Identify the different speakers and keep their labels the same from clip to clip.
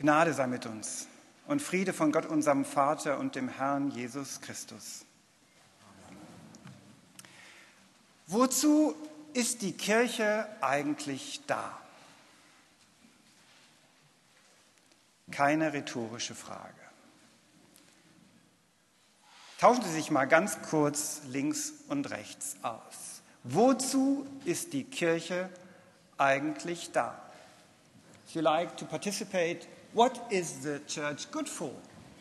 Speaker 1: Gnade sei mit uns und Friede von Gott, unserem Vater und dem Herrn Jesus Christus. Wozu ist die Kirche eigentlich da? Keine rhetorische Frage. Tauschen Sie sich mal ganz kurz links und rechts aus. Wozu ist die Kirche eigentlich da? If you like to participate, what is the church good for?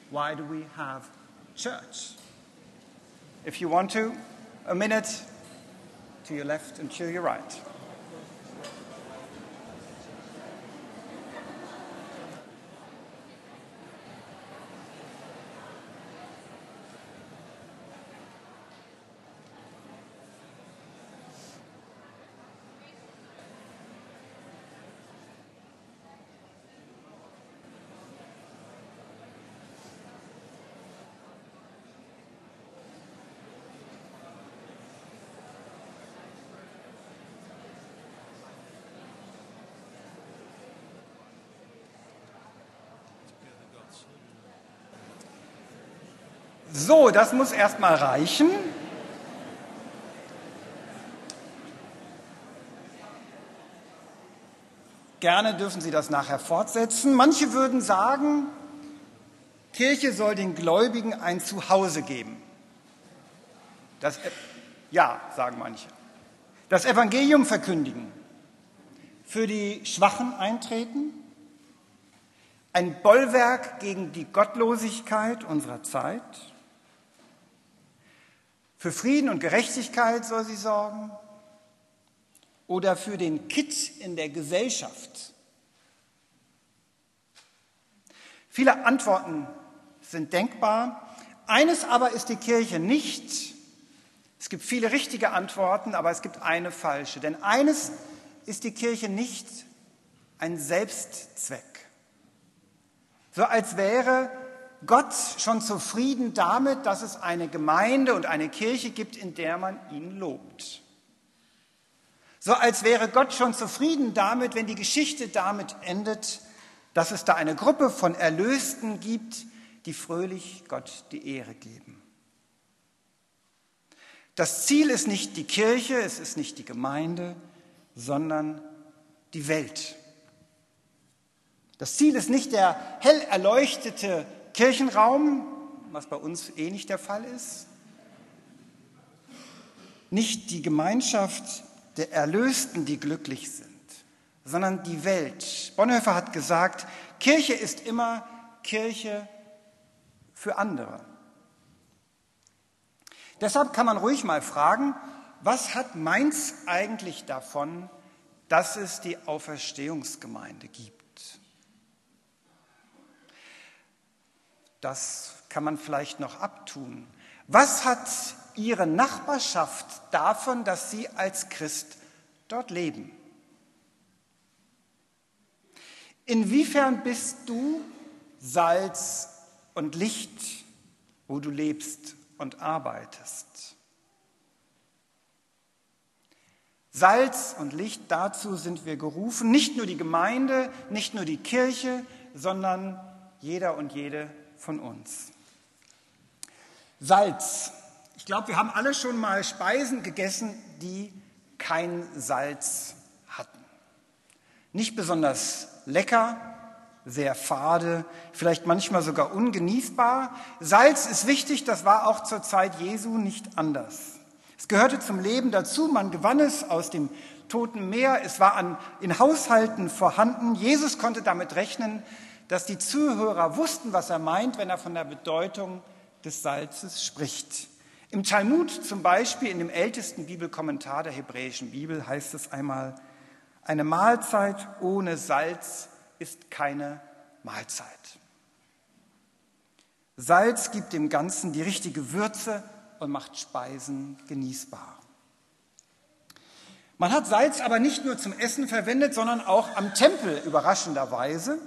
Speaker 1: Why do we have church? If you want to, a minute to your left and to your right. So, das muss erstmal reichen. Gerne dürfen Sie das nachher fortsetzen. Manche würden sagen, Kirche soll den Gläubigen ein Zuhause geben. Das, e- ja, sagen manche. Das Evangelium verkündigen, für die Schwachen eintreten, ein Bollwerk gegen die Gottlosigkeit unserer Zeit, für Frieden und Gerechtigkeit soll sie sorgen oder für den Kitt in der Gesellschaft. Viele Antworten sind denkbar. Eines aber ist die Kirche nicht. Es gibt viele richtige Antworten, aber es gibt eine falsche. Denn eines ist die Kirche nicht ein Selbstzweck. So als wäre Gott schon zufrieden damit, dass es eine Gemeinde und eine Kirche gibt, in der man ihn lobt. So als wäre Gott schon zufrieden damit, wenn die Geschichte damit endet, dass es da eine Gruppe von Erlösten gibt, die fröhlich Gott die Ehre geben. Das Ziel ist nicht die Kirche, es ist nicht die Gemeinde, sondern die Welt. Das Ziel ist nicht der hell erleuchtete Kirchenraum, was bei uns eh nicht der Fall ist, nicht die Gemeinschaft der Erlösten, die glücklich sind, sondern die Welt. Bonhoeffer hat gesagt, Kirche ist immer Kirche für andere. Deshalb kann man ruhig mal fragen, was hat Mainz eigentlich davon, dass es die Auferstehungsgemeinde gibt? Das kann man vielleicht noch abtun. Was hat Ihre Nachbarschaft davon, dass Sie als Christ dort leben? Inwiefern bist du Salz und Licht, wo du lebst und arbeitest? Salz und Licht, dazu sind wir gerufen, nicht nur die Gemeinde, nicht nur die Kirche, sondern jeder und jede von uns. Salz. Ich glaube, wir haben alle schon mal Speisen gegessen, die kein Salz hatten. Nicht besonders lecker, sehr fade, vielleicht manchmal sogar ungenießbar. Salz ist wichtig, das war auch zur Zeit Jesu nicht anders. Es gehörte zum Leben dazu, man gewann es aus dem Toten Meer, es war an, in Haushalten vorhanden. Jesus konnte damit rechnen, dass die Zuhörer wussten, was er meint, wenn er von der Bedeutung des Salzes spricht. Im Talmud zum Beispiel, in dem ältesten Bibelkommentar der hebräischen Bibel, heißt es einmal, eine Mahlzeit ohne Salz ist keine Mahlzeit. Salz gibt dem Ganzen die richtige Würze und macht Speisen genießbar. Man hat Salz aber nicht nur zum Essen verwendet, sondern auch am Tempel überraschenderweise.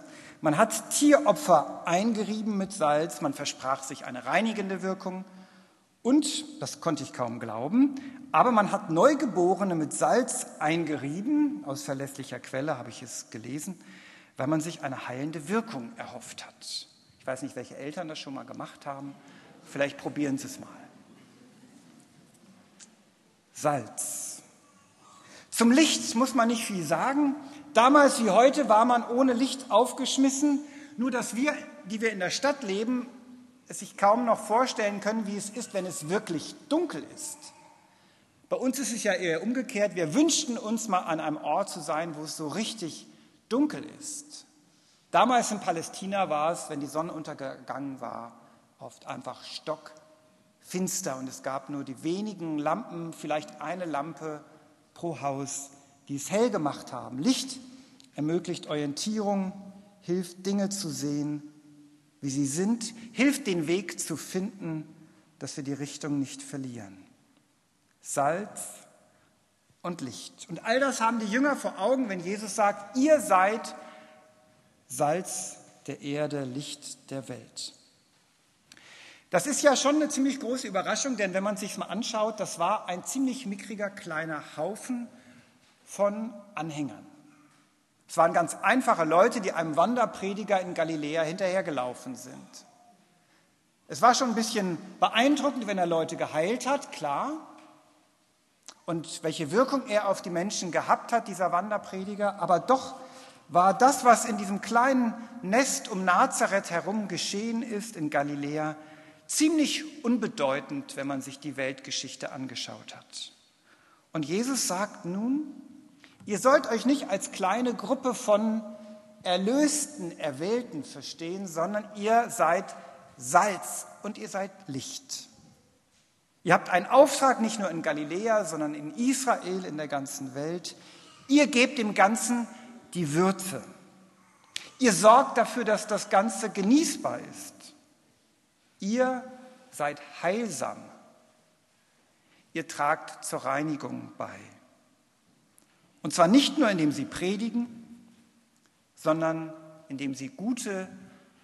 Speaker 1: Man hat Tieropfer eingerieben mit Salz, man versprach sich eine reinigende Wirkung und, das konnte ich kaum glauben, aber man hat Neugeborene mit Salz eingerieben, aus verlässlicher Quelle habe ich es gelesen, weil man sich eine heilende Wirkung erhofft hat. Ich weiß nicht, welche Eltern das schon mal gemacht haben. Vielleicht probieren Sie es mal. Salz. Zum Licht muss man nicht viel sagen. Damals wie heute war man ohne Licht aufgeschmissen. Nur dass wir, die wir in der Stadt leben, es sich kaum noch vorstellen können, wie es ist, wenn es wirklich dunkel ist. Bei uns ist es ja eher umgekehrt. Wir wünschten uns mal an einem Ort zu sein, wo es so richtig dunkel ist. Damals in Palästina war es, wenn die Sonne untergegangen war, oft einfach stockfinster und es gab nur die wenigen Lampen, vielleicht eine Lampe pro Haus, die es hell gemacht haben. Licht ermöglicht Orientierung, hilft Dinge zu sehen, wie sie sind, hilft den Weg zu finden, dass wir die Richtung nicht verlieren. Salz und Licht. Und all das haben die Jünger vor Augen, wenn Jesus sagt, ihr seid Salz der Erde, Licht der Welt. Das ist ja schon eine ziemlich große Überraschung, denn wenn man sich mal anschaut, das war ein ziemlich mickriger kleiner Haufen von Anhängern. Es waren ganz einfache Leute, die einem Wanderprediger in Galiläa hinterhergelaufen sind. Es war schon ein bisschen beeindruckend, wenn er Leute geheilt hat, klar. Und welche Wirkung er auf die Menschen gehabt hat, dieser Wanderprediger. Aber doch war das, was in diesem kleinen Nest um Nazareth herum geschehen ist in Galiläa, ziemlich unbedeutend, wenn man sich die Weltgeschichte angeschaut hat. Und Jesus sagt nun, Ihr sollt euch nicht als kleine Gruppe von Erlösten, Erwählten verstehen, sondern ihr seid Salz und ihr seid Licht. Ihr habt einen Auftrag nicht nur in Galiläa, sondern in Israel, in der ganzen Welt. Ihr gebt dem Ganzen die Würze. Ihr sorgt dafür, dass das Ganze genießbar ist. Ihr seid heilsam. Ihr tragt zur Reinigung bei. Und zwar nicht nur, indem sie predigen, sondern indem sie gute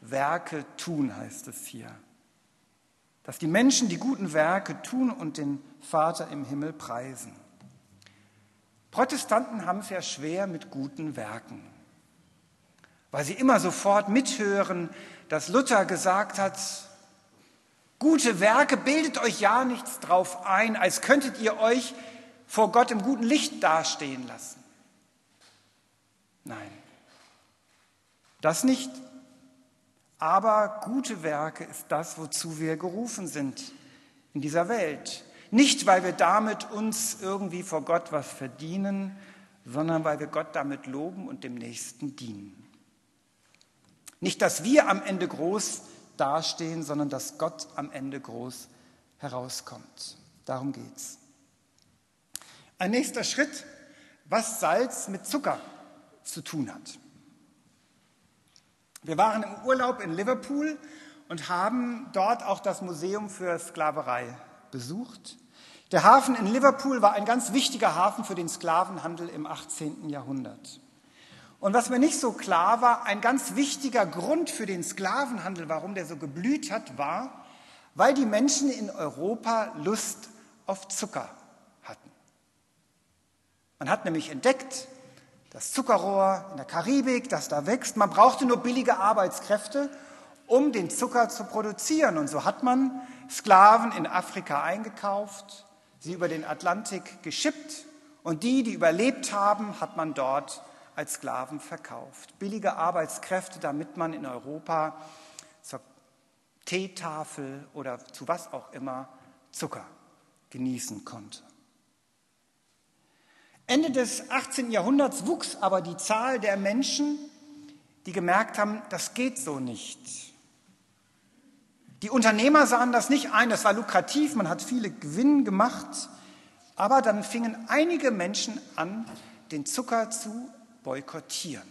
Speaker 1: Werke tun, heißt es hier. Dass die Menschen die guten Werke tun und den Vater im Himmel preisen. Protestanten haben es ja schwer mit guten Werken, weil sie immer sofort mithören, dass Luther gesagt hat, gute Werke bildet euch ja nichts drauf ein, als könntet ihr euch vor Gott im guten Licht dastehen lassen. Nein, das nicht. Aber gute Werke ist das, wozu wir gerufen sind in dieser Welt. Nicht, weil wir damit uns irgendwie vor Gott was verdienen, sondern weil wir Gott damit loben und dem Nächsten dienen. Nicht, dass wir am Ende groß dastehen, sondern dass Gott am Ende groß herauskommt. Darum geht's. Ein nächster Schritt, was Salz mit Zucker zu tun hat. Wir waren im Urlaub in Liverpool und haben dort auch das Museum für Sklaverei besucht. Der Hafen in Liverpool war ein ganz wichtiger Hafen für den Sklavenhandel im 18. Jahrhundert. Und was mir nicht so klar war, ein ganz wichtiger Grund für den Sklavenhandel, warum der so geblüht hat, war, weil die Menschen in Europa Lust auf Zucker man hat nämlich entdeckt, das Zuckerrohr in der Karibik, das da wächst, man brauchte nur billige Arbeitskräfte, um den Zucker zu produzieren. Und so hat man Sklaven in Afrika eingekauft, sie über den Atlantik geschippt und die, die überlebt haben, hat man dort als Sklaven verkauft. Billige Arbeitskräfte, damit man in Europa zur Teetafel oder zu was auch immer Zucker genießen konnte. Ende des 18. Jahrhunderts wuchs aber die Zahl der Menschen, die gemerkt haben, das geht so nicht. Die Unternehmer sahen das nicht ein, das war lukrativ, man hat viele Gewinn gemacht, aber dann fingen einige Menschen an, den Zucker zu boykottieren.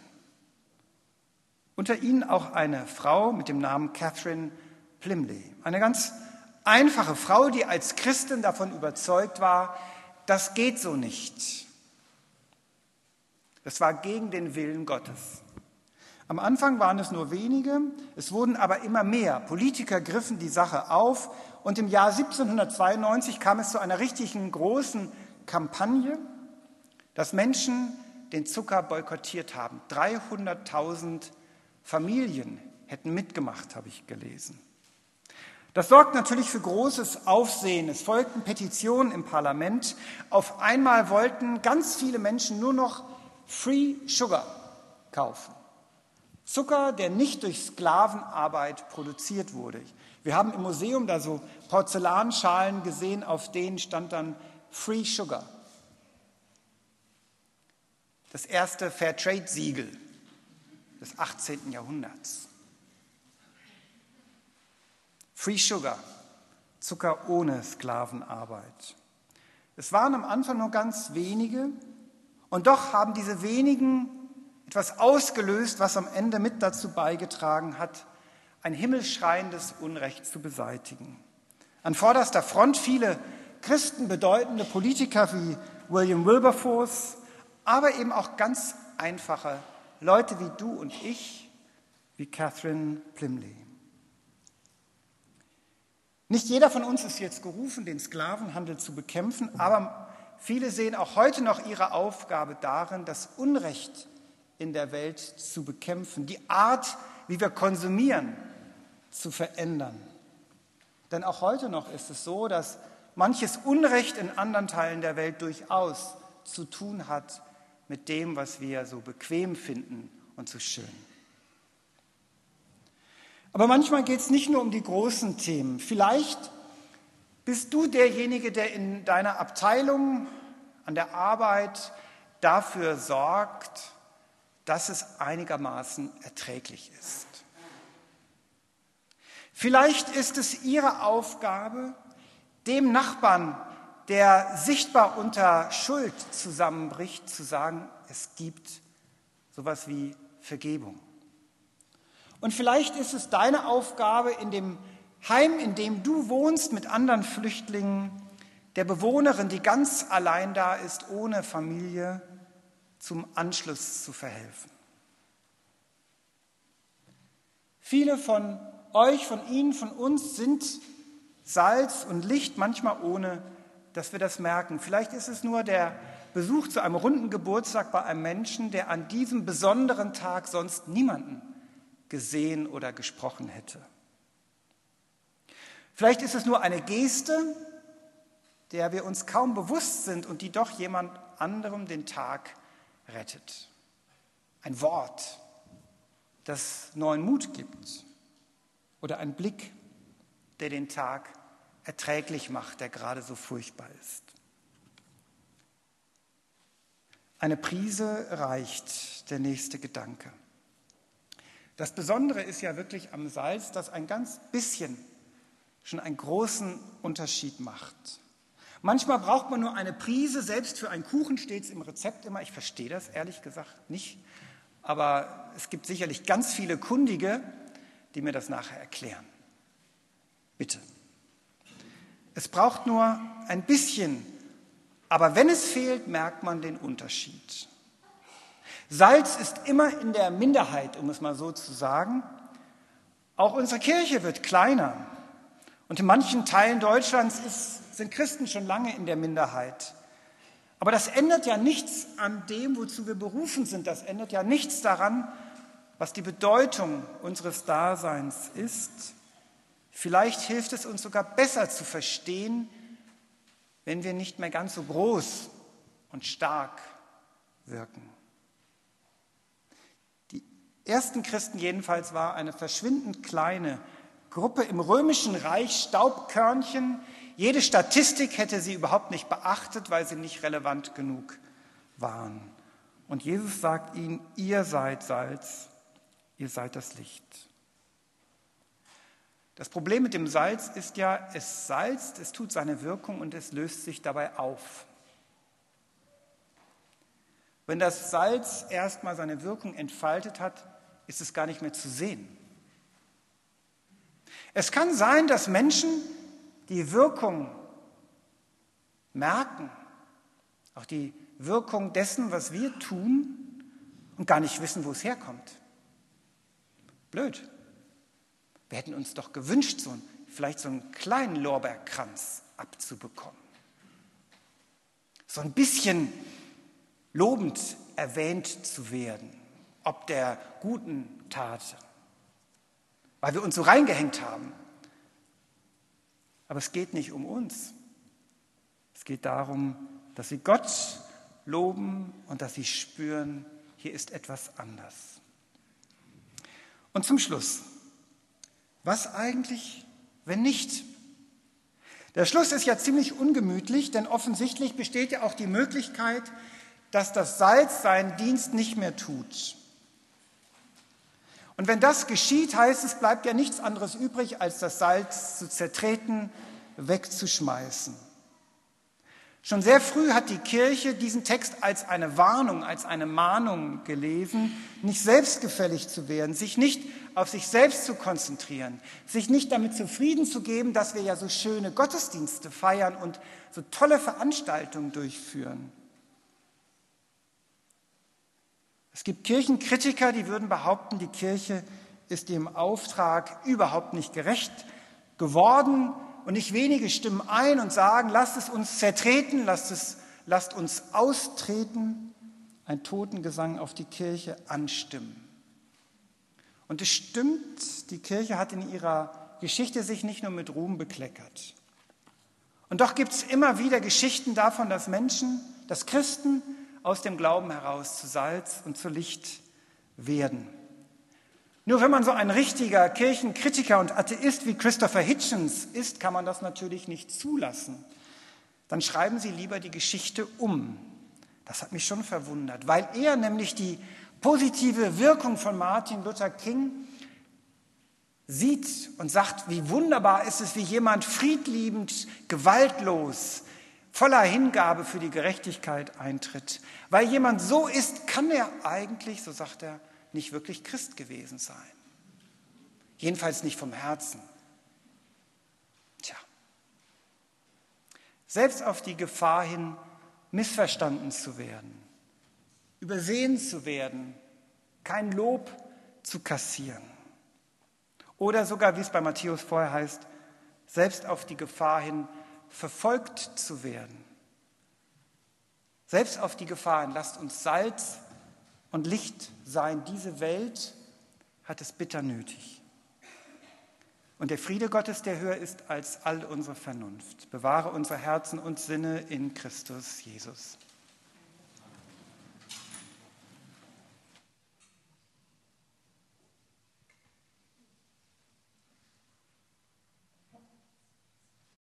Speaker 1: Unter ihnen auch eine Frau mit dem Namen Catherine Plimley, eine ganz einfache Frau, die als Christin davon überzeugt war, das geht so nicht. Das war gegen den Willen Gottes. Am Anfang waren es nur wenige, es wurden aber immer mehr. Politiker griffen die Sache auf und im Jahr 1792 kam es zu einer richtigen großen Kampagne, dass Menschen den Zucker boykottiert haben. 300.000 Familien hätten mitgemacht, habe ich gelesen. Das sorgt natürlich für großes Aufsehen. Es folgten Petitionen im Parlament. Auf einmal wollten ganz viele Menschen nur noch Free Sugar kaufen. Zucker, der nicht durch Sklavenarbeit produziert wurde. Wir haben im Museum da so Porzellanschalen gesehen, auf denen stand dann Free Sugar. Das erste Fairtrade-Siegel des 18. Jahrhunderts. Free Sugar, Zucker ohne Sklavenarbeit. Es waren am Anfang nur ganz wenige und doch haben diese wenigen etwas ausgelöst, was am Ende mit dazu beigetragen hat, ein himmelschreiendes Unrecht zu beseitigen. An vorderster Front viele Christen bedeutende Politiker wie William Wilberforce, aber eben auch ganz einfache Leute wie du und ich, wie Catherine Plymley. Nicht jeder von uns ist jetzt gerufen, den Sklavenhandel zu bekämpfen, aber viele sehen auch heute noch ihre Aufgabe darin, das Unrecht in der Welt zu bekämpfen, die Art, wie wir konsumieren, zu verändern. Denn auch heute noch ist es so, dass manches Unrecht in anderen Teilen der Welt durchaus zu tun hat mit dem, was wir so bequem finden und so schön. Aber manchmal geht es nicht nur um die großen Themen. Vielleicht bist du derjenige, der in deiner Abteilung an der Arbeit dafür sorgt, dass es einigermaßen erträglich ist. Vielleicht ist es ihre Aufgabe, dem Nachbarn, der sichtbar unter Schuld zusammenbricht, zu sagen, es gibt sowas wie Vergebung. Und vielleicht ist es deine Aufgabe, in dem Heim, in dem du wohnst mit anderen Flüchtlingen, der Bewohnerin, die ganz allein da ist, ohne Familie, zum Anschluss zu verhelfen. Viele von euch, von Ihnen, von uns sind Salz und Licht, manchmal ohne, dass wir das merken. Vielleicht ist es nur der Besuch zu einem runden Geburtstag bei einem Menschen, der an diesem besonderen Tag sonst niemanden gesehen oder gesprochen hätte. Vielleicht ist es nur eine Geste, der wir uns kaum bewusst sind und die doch jemand anderem den Tag rettet. Ein Wort, das neuen Mut gibt oder ein Blick, der den Tag erträglich macht, der gerade so furchtbar ist. Eine Prise reicht, der nächste Gedanke. Das Besondere ist ja wirklich am Salz, dass ein ganz bisschen schon einen großen Unterschied macht. Manchmal braucht man nur eine Prise, selbst für einen Kuchen steht es im Rezept immer. Ich verstehe das ehrlich gesagt nicht, aber es gibt sicherlich ganz viele Kundige, die mir das nachher erklären. Bitte. Es braucht nur ein bisschen, aber wenn es fehlt, merkt man den Unterschied. Salz ist immer in der Minderheit, um es mal so zu sagen. Auch unsere Kirche wird kleiner. Und in manchen Teilen Deutschlands ist, sind Christen schon lange in der Minderheit. Aber das ändert ja nichts an dem, wozu wir berufen sind. Das ändert ja nichts daran, was die Bedeutung unseres Daseins ist. Vielleicht hilft es uns sogar besser zu verstehen, wenn wir nicht mehr ganz so groß und stark wirken ersten Christen jedenfalls war eine verschwindend kleine Gruppe im römischen Reich Staubkörnchen. Jede Statistik hätte sie überhaupt nicht beachtet, weil sie nicht relevant genug waren. Und Jesus sagt ihnen, ihr seid Salz, ihr seid das Licht. Das Problem mit dem Salz ist ja, es salzt, es tut seine Wirkung und es löst sich dabei auf. Wenn das Salz erstmal seine Wirkung entfaltet hat, ist es gar nicht mehr zu sehen. Es kann sein, dass Menschen die Wirkung merken, auch die Wirkung dessen, was wir tun und gar nicht wissen, wo es herkommt. Blöd. Wir hätten uns doch gewünscht, so ein, vielleicht so einen kleinen Lorbeerkranz abzubekommen. So ein bisschen lobend erwähnt zu werden, ob der guten Tat, weil wir uns so reingehängt haben. Aber es geht nicht um uns. Es geht darum, dass sie Gott loben und dass sie spüren, hier ist etwas anders. Und zum Schluss, was eigentlich, wenn nicht? Der Schluss ist ja ziemlich ungemütlich, denn offensichtlich besteht ja auch die Möglichkeit, dass das Salz seinen Dienst nicht mehr tut. Und wenn das geschieht, heißt es, bleibt ja nichts anderes übrig, als das Salz zu zertreten, wegzuschmeißen. Schon sehr früh hat die Kirche diesen Text als eine Warnung, als eine Mahnung gelesen, nicht selbstgefällig zu werden, sich nicht auf sich selbst zu konzentrieren, sich nicht damit zufrieden zu geben, dass wir ja so schöne Gottesdienste feiern und so tolle Veranstaltungen durchführen. Es gibt Kirchenkritiker, die würden behaupten, die Kirche ist dem Auftrag überhaupt nicht gerecht geworden, und nicht wenige stimmen ein und sagen, lasst es uns zertreten, lasst, es, lasst uns austreten, ein Totengesang auf die Kirche anstimmen. Und es stimmt, die Kirche hat in ihrer Geschichte sich nicht nur mit Ruhm bekleckert. Und doch gibt es immer wieder Geschichten davon, dass Menschen, dass Christen aus dem Glauben heraus zu Salz und zu Licht werden. Nur wenn man so ein richtiger Kirchenkritiker und Atheist wie Christopher Hitchens ist, kann man das natürlich nicht zulassen. Dann schreiben Sie lieber die Geschichte um. Das hat mich schon verwundert, weil er nämlich die positive Wirkung von Martin Luther King sieht und sagt, wie wunderbar ist es, wie jemand friedliebend, gewaltlos, voller Hingabe für die Gerechtigkeit eintritt. Weil jemand so ist, kann er eigentlich, so sagt er, nicht wirklich Christ gewesen sein. Jedenfalls nicht vom Herzen. Tja. Selbst auf die Gefahr hin, missverstanden zu werden, übersehen zu werden, kein Lob zu kassieren. Oder sogar, wie es bei Matthäus vorher heißt, selbst auf die Gefahr hin, verfolgt zu werden. Selbst auf die Gefahr hin, lasst uns Salz und Licht sein. Diese Welt hat es bitter nötig. Und der Friede Gottes, der höher ist als all unsere Vernunft, bewahre unsere Herzen und Sinne in Christus Jesus.